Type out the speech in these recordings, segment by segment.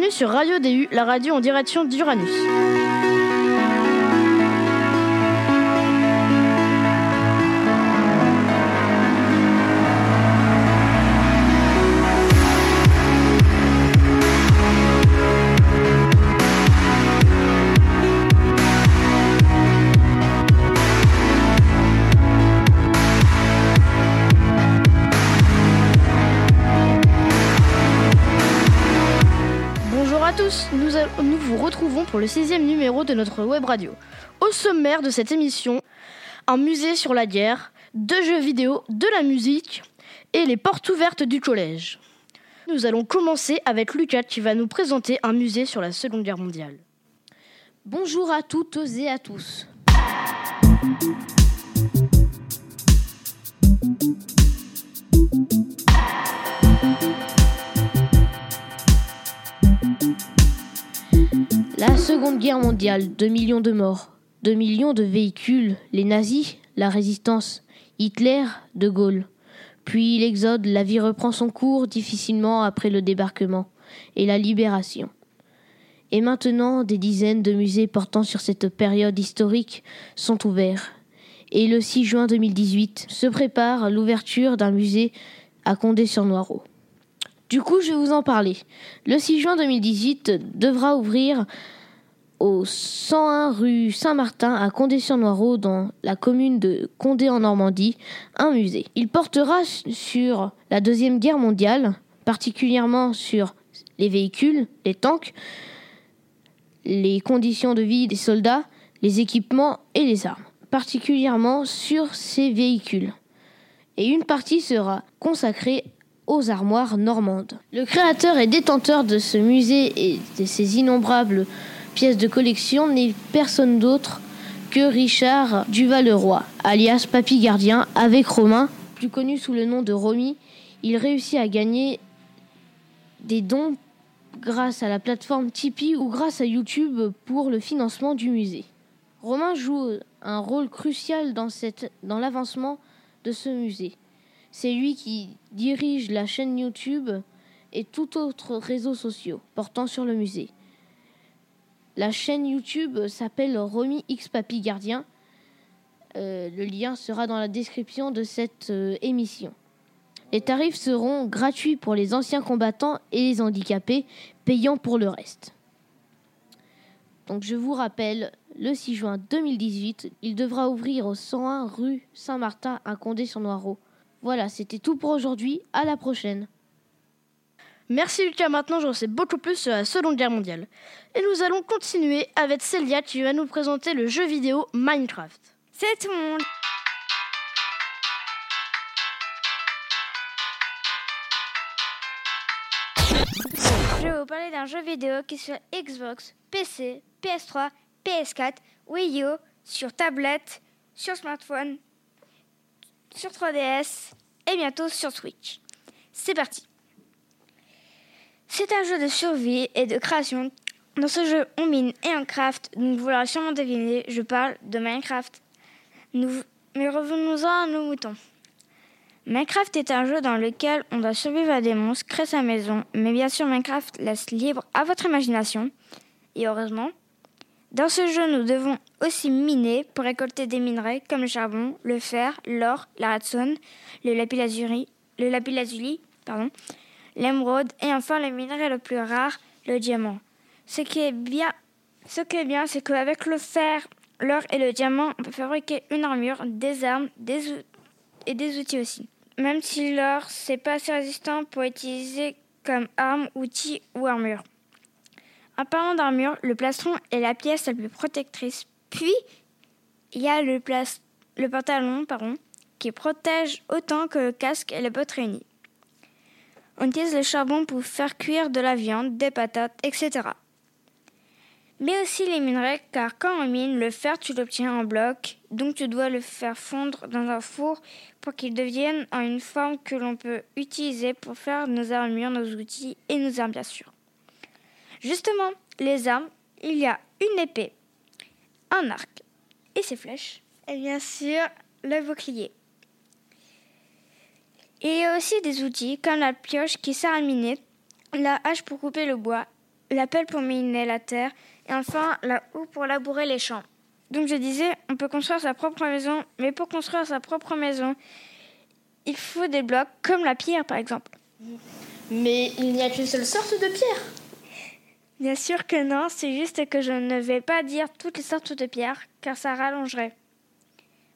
Bienvenue sur Radio DU, la radio en direction d'Uranus. Pour le sixième numéro de notre web radio. Au sommaire de cette émission, un musée sur la guerre, deux jeux vidéo, de la musique et les portes ouvertes du collège. Nous allons commencer avec Lucas qui va nous présenter un musée sur la Seconde Guerre mondiale. Bonjour à toutes et à tous. Guerre mondiale, 2 millions de morts, 2 millions de véhicules, les nazis, la résistance, Hitler, De Gaulle. Puis l'exode, la vie reprend son cours difficilement après le débarquement et la libération. Et maintenant, des dizaines de musées portant sur cette période historique sont ouverts. Et le 6 juin 2018 se prépare l'ouverture d'un musée à Condé-sur-Noireau. Du coup, je vais vous en parler. Le 6 juin 2018 devra ouvrir au 101 rue Saint-Martin à Condé-sur-Noireau dans la commune de Condé en Normandie un musée. Il portera sur la Deuxième Guerre mondiale, particulièrement sur les véhicules, les tanks, les conditions de vie des soldats, les équipements et les armes, particulièrement sur ces véhicules. Et une partie sera consacrée aux armoires normandes. Le créateur et détenteur de ce musée et de ses innombrables pièces de collection n'est personne d'autre que Richard Duval-Leroy, alias Papy Gardien, avec Romain, plus connu sous le nom de Romy. Il réussit à gagner des dons grâce à la plateforme Tipeee ou grâce à YouTube pour le financement du musée. Romain joue un rôle crucial dans, dans l'avancement de ce musée. C'est lui qui dirige la chaîne YouTube et tout autre réseau social portant sur le musée. La chaîne YouTube s'appelle Romy X Papy Gardien. Euh, le lien sera dans la description de cette euh, émission. Les tarifs seront gratuits pour les anciens combattants et les handicapés, payants pour le reste. Donc je vous rappelle, le 6 juin 2018, il devra ouvrir au 101 rue Saint-Martin à Condé-sur-Noireau. Voilà, c'était tout pour aujourd'hui. À la prochaine. Merci Lucas, maintenant j'en sais beaucoup plus sur la Seconde Guerre mondiale. Et nous allons continuer avec Celia qui va nous présenter le jeu vidéo Minecraft. C'est tout le monde. Je vais vous parler d'un jeu vidéo qui est sur Xbox, PC, PS3, PS4, Wii U, sur tablette, sur smartphone, sur 3DS et bientôt sur Switch. C'est parti. C'est un jeu de survie et de création. Dans ce jeu, on mine et on craft, donc vous l'aurez sûrement deviné, je parle de Minecraft. Nous, mais revenons-en à nos moutons. Minecraft est un jeu dans lequel on doit survivre à des monstres, créer sa maison, mais bien sûr Minecraft laisse libre à votre imagination. Et heureusement, dans ce jeu nous devons aussi miner pour récolter des minerais comme le charbon, le fer, l'or, la redstone, le lapis lazuli, le lapis lazuli, pardon, l'émeraude et enfin le minerai le plus rare, le diamant. Ce qui est bien, ce qui est bien, c'est qu'avec le fer, l'or et le diamant, on peut fabriquer une armure, des armes, des et des outils aussi. Même si l'or, c'est pas assez résistant pour utiliser comme arme, outil ou armure. En parlant d'armure, le plastron est la pièce la plus protectrice. Puis, il y a le, le pantalon pardon, qui protège autant que le casque et les bottes réunies. On utilise le charbon pour faire cuire de la viande, des patates, etc. Mais aussi les minerais, car quand on mine, le fer, tu l'obtiens en bloc, donc tu dois le faire fondre dans un four pour qu'il devienne en une forme que l'on peut utiliser pour faire nos armures, nos outils et nos armes, bien sûr. Justement, les armes, il y a une épée, un arc et ses flèches, et bien sûr le bouclier. Et il y a aussi des outils comme la pioche qui sert à miner, la hache pour couper le bois la pelle pour miner la terre et enfin la houe pour labourer les champs. Donc je disais, on peut construire sa propre maison, mais pour construire sa propre maison, il faut des blocs comme la pierre par exemple. Mais il n'y a qu'une seule sorte de pierre. Bien sûr que non, c'est juste que je ne vais pas dire toutes les sortes de pierres, car ça rallongerait.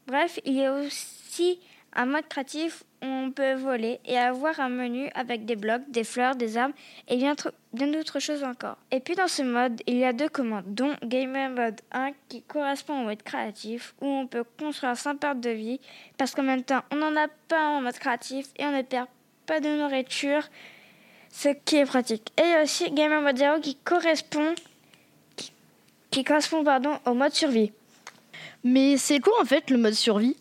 Bref, il y a aussi un mode créatif on peut voler et avoir un menu avec des blocs, des fleurs, des arbres et bien, d'autres choses encore. Et puis dans ce mode, il y a deux commandes, dont Gamer Mode 1 qui correspond au mode créatif où on peut construire sans perte de vie parce qu'en même temps, on n'en a pas en mode créatif et on ne perd pas de nourriture, ce qui est pratique. Et il y a aussi Gamer Mode 0 qui correspond, qui, qui correspond au mode survie. Mais c'est quoi en fait le mode survie?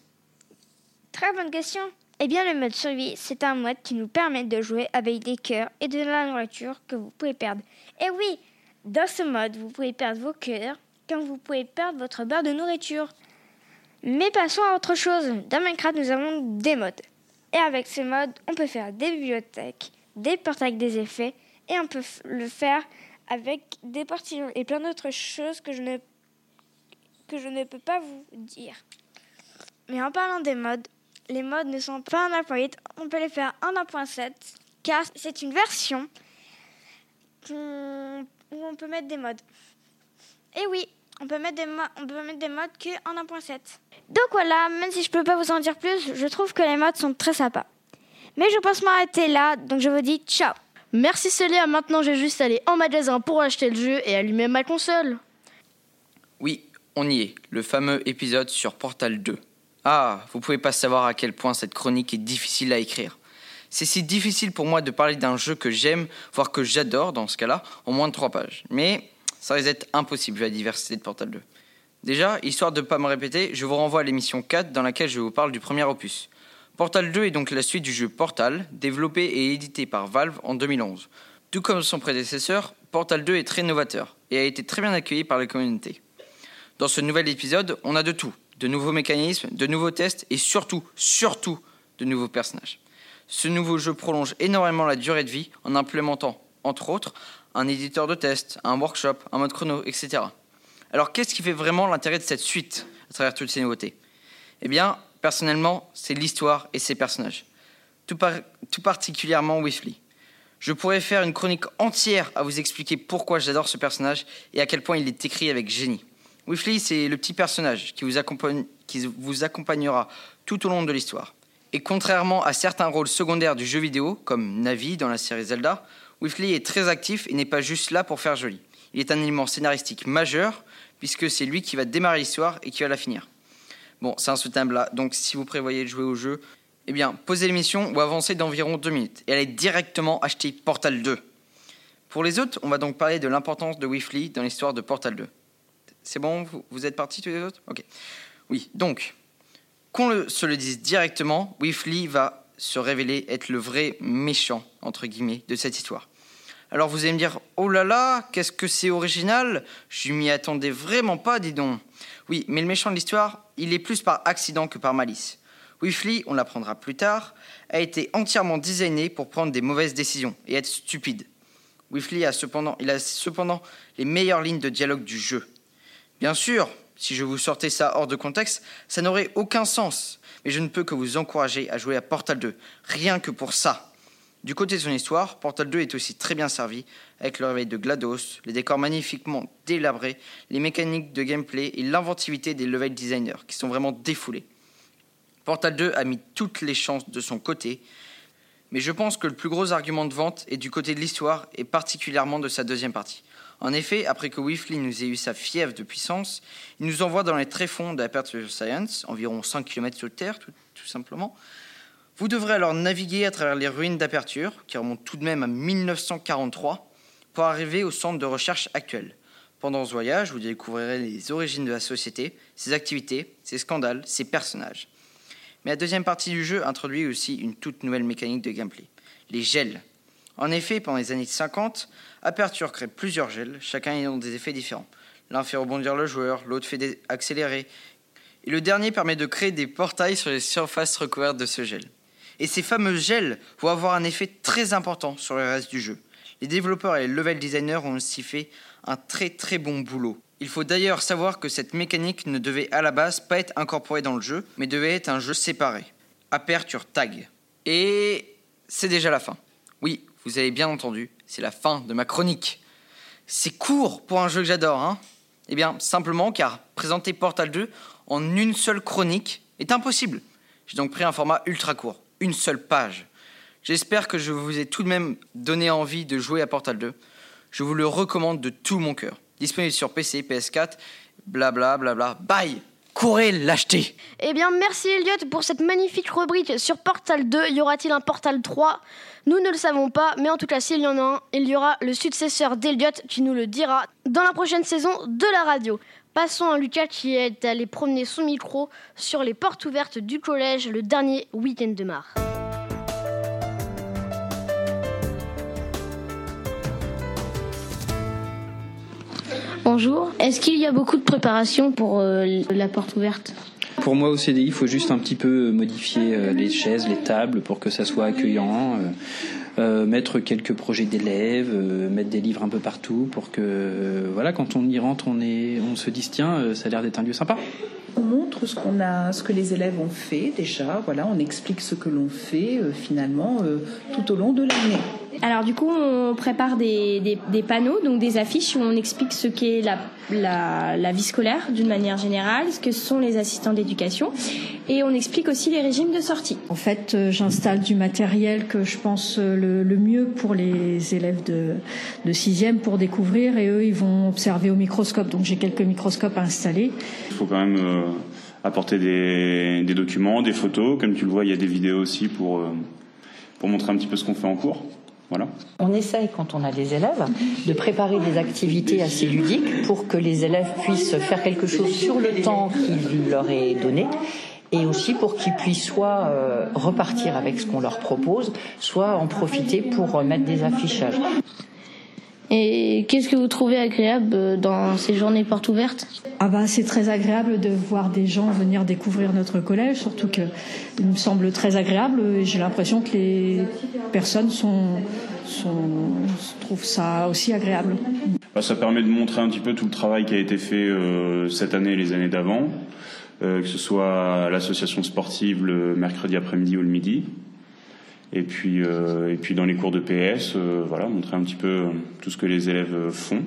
Très bonne question. Eh bien, le mode survie, c'est un mode qui nous permet de jouer avec des cœurs et de la nourriture que vous pouvez perdre. Et oui, dans ce mode, vous pouvez perdre vos cœurs, comme vous pouvez perdre votre barre de nourriture. Mais passons à autre chose. Dans Minecraft, nous avons des modes. Et avec ces modes, on peut faire des bibliothèques, des portes avec des effets, et on peut le faire avec des portillons et plein d'autres choses que je ne peux pas vous dire. Mais en parlant des modes, les modes ne sont pas en 1.8, on peut les faire en 1.7 car c'est une version où on peut mettre des modes. Et oui, on peut mettre des, on peut mettre des modes que en 1.7. Donc voilà, même si je peux pas vous en dire plus, je trouve que les modes sont très sympas. Mais je pense m'arrêter là, donc je vous dis ciao. Merci Célia, maintenant j'ai juste à aller en magasin pour acheter le jeu et allumer ma console. Oui, on y est, le fameux épisode sur Portal 2. Ah, vous pouvez pas savoir à quel point cette chronique est difficile à écrire. C'est si difficile pour moi de parler d'un jeu que j'aime, voire que j'adore dans ce cas-là, en moins de trois pages. Mais ça risque d'être impossible vu la diversité de Portal 2. Déjà, histoire de ne pas me répéter, je vous renvoie à l'émission 4 dans laquelle je vous parle du premier opus. Portal 2 est donc la suite du jeu Portal, développé et édité par Valve en 2011. Tout comme son prédécesseur, Portal 2 est très novateur et a été très bien accueilli par la communauté. Dans ce nouvel épisode, on a de tout de nouveaux mécanismes, de nouveaux tests et surtout, surtout, de nouveaux personnages. Ce nouveau jeu prolonge énormément la durée de vie en implémentant, entre autres, un éditeur de test, un workshop, un mode chrono, etc. Alors qu'est-ce qui fait vraiment l'intérêt de cette suite à travers toutes ces nouveautés? Eh bien, personnellement, c'est l'histoire et ses personnages. Tout, particulièrement Wifley. Je pourrais faire une chronique entière à vous expliquer pourquoi j'adore ce personnage et à quel point il est écrit avec génie. Wifley, c'est le petit personnage qui vous, accompagnera tout au long de l'histoire. Et contrairement à certains rôles secondaires du jeu vidéo, comme Navi dans la série Zelda, Wifley est très actif et n'est pas juste là pour faire joli. Il est un élément scénaristique majeur, puisque c'est lui qui va démarrer l'histoire et qui va la finir. Bon, c'est insoutenable là, donc si vous prévoyez de jouer au jeu, eh bien, posez l'émission ou avancez d'environ 2 minutes et allez directement acheter Portal 2. Pour les autres, on va donc parler de l'importance de Wifley dans l'histoire de Portal 2. C'est bon vous, êtes partis tous les autres Ok. Oui, donc, qu'on se le dise directement, Wifley va se révéler être le vrai méchant, entre guillemets, de cette histoire. Alors vous allez me dire, oh là là, qu'est-ce que c'est original? Je m'y attendais vraiment pas, dis donc. Oui, mais le méchant de l'histoire, il est plus par accident que par malice. Wifley, on l'apprendra plus tard, a été entièrement designé pour prendre des mauvaises décisions et être stupide. Wifley a cependant, il a cependant les meilleures lignes de dialogue du jeu. Bien sûr, si je vous sortais ça hors de contexte, ça n'aurait aucun sens. Mais je ne peux que vous encourager à jouer à Portal 2, rien que pour ça. Du côté de son histoire, Portal 2 est aussi très bien servi, avec le réveil de GLaDOS, les décors magnifiquement délabrés, les mécaniques de gameplay et l'inventivité des level designers, qui sont vraiment défoulés. Portal 2 a mis toutes les chances de son côté, mais je pense que le plus gros argument de vente est du côté de l'histoire et particulièrement de sa deuxième partie. En effet, après que Wifley nous ait eu sa fièvre de puissance, il nous envoie dans les tréfonds d'Aperture Science, environ 100 km sous terre, tout, simplement. Vous devrez alors naviguer à travers les ruines d'Aperture, qui remontent tout de même à 1943, pour arriver au centre de recherche actuel. Pendant ce voyage, vous découvrirez les origines de la société, ses activités, ses scandales, ses personnages. Mais la deuxième partie du jeu introduit aussi une toute nouvelle mécanique de gameplay, les gels. En effet, pendant les années 50, Aperture crée plusieurs gels, chacun ayant des effets différents. L'un fait rebondir le joueur, l'autre fait accélérer, et le dernier permet de créer des portails sur les surfaces recouvertes de ce gel. Et ces fameux gels vont avoir un effet très important sur le reste du jeu. Les développeurs et les level designers ont aussi fait un très très bon boulot. Il faut d'ailleurs savoir que cette mécanique ne devait à la base pas être incorporée dans le jeu, mais devait être un jeu séparé. Aperture tag. Et c'est déjà la fin. Oui, vous avez bien entendu, c'est la fin de ma chronique. C'est court pour un jeu que j'adore, hein Eh bien, simplement car présenter Portal 2 en une seule chronique est impossible. J'ai donc pris un format ultra court, une seule page. J'espère que je vous ai tout de même donné envie de jouer à Portal 2. Je vous le recommande de tout mon cœur. Disponible sur PC, PS4, blabla, blabla. Bye Courez l'acheter Eh bien, merci Elliot pour cette magnifique rubrique sur Portal 2. Y aura-t-il un Portal 3 Nous ne le savons pas, mais en tout cas, s'il y en a un, il y aura le successeur d'Elliot qui nous le dira dans la prochaine saison de la radio. Passons à Lucas qui est allé promener son micro sur les portes ouvertes du collège le dernier week-end de mars. Bonjour. Est-ce qu'il y a beaucoup de préparation pour euh, la porte ouverte? Pour moi, au CDI, il faut juste un petit peu modifier euh, les chaises, les tables pour que ça soit accueillant. euh, euh, mettre quelques projets d'élèves, euh, mettre des livres un peu partout pour que, euh, voilà, quand on y rentre, on, est, on se dise tiens, euh, ça a l'air d'être un lieu sympa. On montre ce qu'on a, ce que les élèves ont fait déjà. Voilà, on explique ce que l'on fait euh, finalement euh, tout au long de l'année. Alors du coup, on prépare des, des- des panneaux, donc des affiches où on explique ce qu'est la, la, la vie scolaire d'une manière générale, ce que sont les assistants d'éducation, et on explique aussi les régimes de sortie. En fait, euh, j'installe du matériel que je pense euh, le, le mieux pour les élèves de, de sixième pour découvrir et eux, ils vont observer au microscope. Donc j'ai quelques microscopes à installer. Il faut quand même euh, apporter des, des documents, des photos. Comme tu le vois, il y a des vidéos aussi pour, euh, pour montrer un petit peu ce qu'on fait en cours. On essaye, quand on a des élèves, de préparer des activités assez ludiques pour que les élèves puissent faire quelque chose sur le temps qui leur est donné et aussi pour qu'ils puissent soit euh, repartir avec ce qu'on leur propose, soit en profiter pour euh, mettre des affichages. Et qu'est-ce que vous trouvez agréable euh, dans ces journées portes ouvertes? Ah bah, c'est très agréable de voir des gens venir découvrir notre collège, surtout que il me semble très agréable et j'ai l'impression que les personnes sont, sont, trouvent ça aussi agréable. Bah, ça permet de montrer un petit peu tout le travail qui a été fait euh, cette année et les années d'avant, euh, que ce soit à l'association sportive le mercredi après-midi ou le midi. Et puis, euh, et puis dans les cours de PS, euh, voilà, montrer un petit peu euh, tout ce que les élèves font.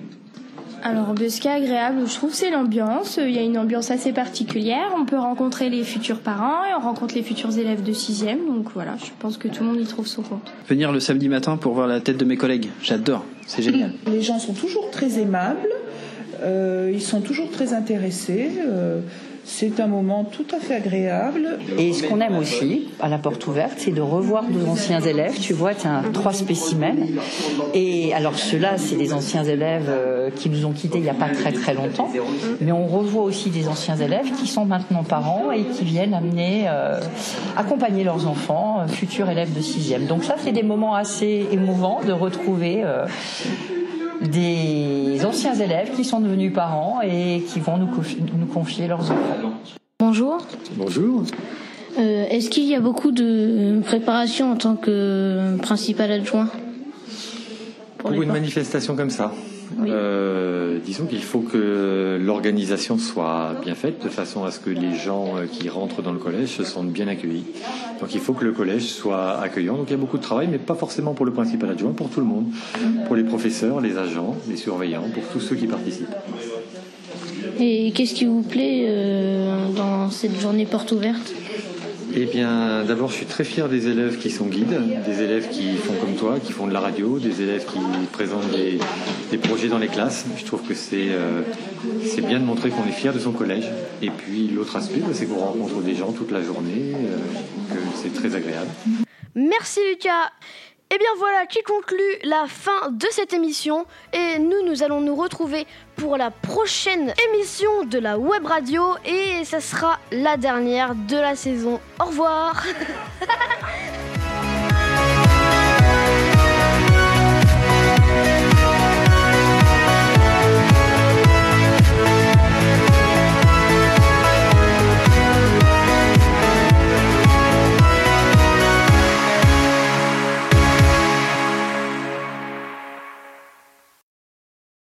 Alors ce qui est agréable, je trouve, c'est l'ambiance. Il y a une ambiance assez particulière. On peut rencontrer les futurs parents et on rencontre les futurs élèves de sixième. Donc voilà, je pense que tout le monde y trouve son compte. Venir le samedi matin pour voir la tête de mes collègues, j'adore, c'est génial. Les gens sont toujours très aimables, euh, ils sont toujours très intéressés. euh, c'est un moment tout à fait agréable. Et ce qu'on aime aussi à la porte ouverte, c'est de revoir nos anciens élèves. Tu vois, tu as trois spécimens. Et alors ceux-là, c'est des anciens élèves euh, qui nous ont quittés il n'y a pas très très longtemps. Mais on revoit aussi des anciens élèves qui sont maintenant parents et qui viennent amener, euh, accompagner leurs enfants, euh, futurs élèves de sixième. Donc ça, c'est des moments assez émouvants de retrouver. Des anciens élèves qui sont devenus parents et qui vont nous confier, nous confier leurs enfants. Bonjour. Bonjour. Euh, Est-ce qu'il y a beaucoup de préparation en tant que principal adjoint Pour une manifestation comme ça, Oui. euh, disons qu'il faut que l'organisation soit bien faite de façon à ce que les gens euh, qui rentrent dans le collège se sentent bien accueillis. Donc il faut que le collège soit accueillant. Donc il y a beaucoup de travail, mais pas forcément pour le principal adjoint, pour tout le monde, pour les professeurs, les agents, les surveillants, pour tous ceux qui participent. Et qu'est-ce qui vous plaît euh, dans cette journée porte ouverte? Eh bien, d'abord, je suis très fier des élèves qui sont guides, des élèves qui font comme toi, qui font de la radio, des élèves qui présentent des, des projets dans les classes. Je trouve que c'est euh, c'est bien de montrer qu'on est fier de son collège. Et puis, l'autre aspect, bah, c'est qu'on rencontre des gens toute la journée, euh, que c'est très agréable. Merci Lucas. Et bien voilà qui conclut la fin de cette émission. Et nous nous allons nous retrouver pour la prochaine émission de la web radio. Et ça sera la dernière de la saison. Au revoir